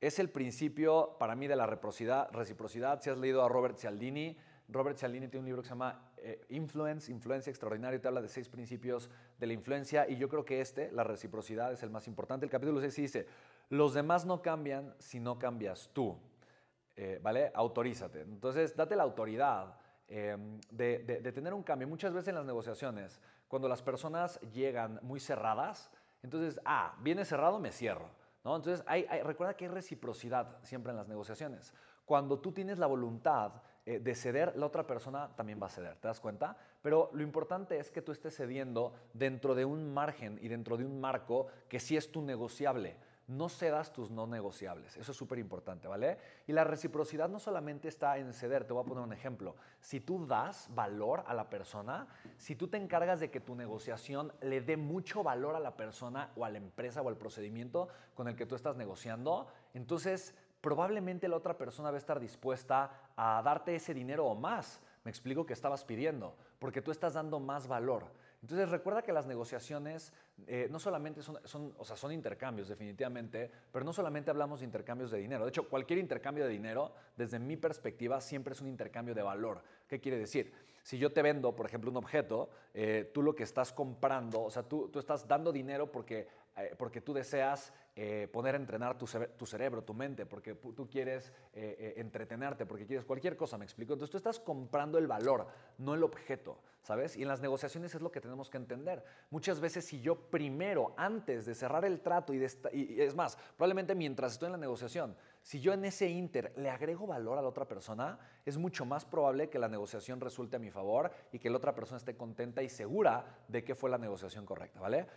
es el principio para mí de la reciprocidad. Si has leído a Robert Cialdini, Robert Cialdini tiene un libro que se llama eh, Influence, Influencia Extraordinaria, y te habla de seis principios de la influencia, y yo creo que este, la reciprocidad, es el más importante. El capítulo 6 dice, los demás no cambian si no cambias tú, eh, ¿vale? Autorízate. Entonces, date la autoridad em, de tener un cambio. Muchas veces en las negociaciones, cuando las personas llegan muy cerradas, entonces, ah, viene cerrado, me cierro. Entonces, recuerda que hay reciprocidad siempre en las negociaciones. Cuando tú tienes la voluntad eh, de ceder, la otra persona también va a ceder, ¿te das cuenta? Pero lo importante es que tú estés cediendo dentro de un margen y dentro de un marco que sí es tu negociable no cedas tus no negociables. Eso es súper importante, ¿vale? Y la reciprocidad no solamente está en ceder, te voy a poner un ejemplo. Si tú das valor a la persona, si tú te encargas de que tu negociación le dé mucho valor a la persona o a la empresa o al procedimiento con el que tú estás negociando, entonces probablemente la otra persona va a estar dispuesta a darte ese dinero o más. Me explico que estabas pidiendo, porque tú estás dando más valor. Entonces recuerda que las negociaciones eh, no solamente son, o sea, son intercambios definitivamente, pero no solamente hablamos de intercambios de dinero. De hecho, cualquier intercambio de dinero, desde mi perspectiva, siempre es un intercambio de valor. ¿Qué quiere decir? Si yo te vendo, por ejemplo, un objeto, eh, tú lo que estás comprando, o sea, tú, tú estás dando dinero porque, eh, porque tú deseas poner a entrenar tu, tu, cerebro, tu mente, porque tú quieres entretenerte, porque quieres cualquier cosa, me explico. Entonces tú estás comprando el valor, no el objeto, ¿sabes? Y en las negociaciones es lo que tenemos que entender. Muchas veces si yo primero, antes de cerrar el trato, y, y, es más, probablemente mientras estoy en la negociación, si yo en ese inter le agrego valor a la otra persona, es mucho más probable que la negociación resulte a mi favor y que la otra persona esté contenta y segura de que fue la negociación correcta, ¿vale?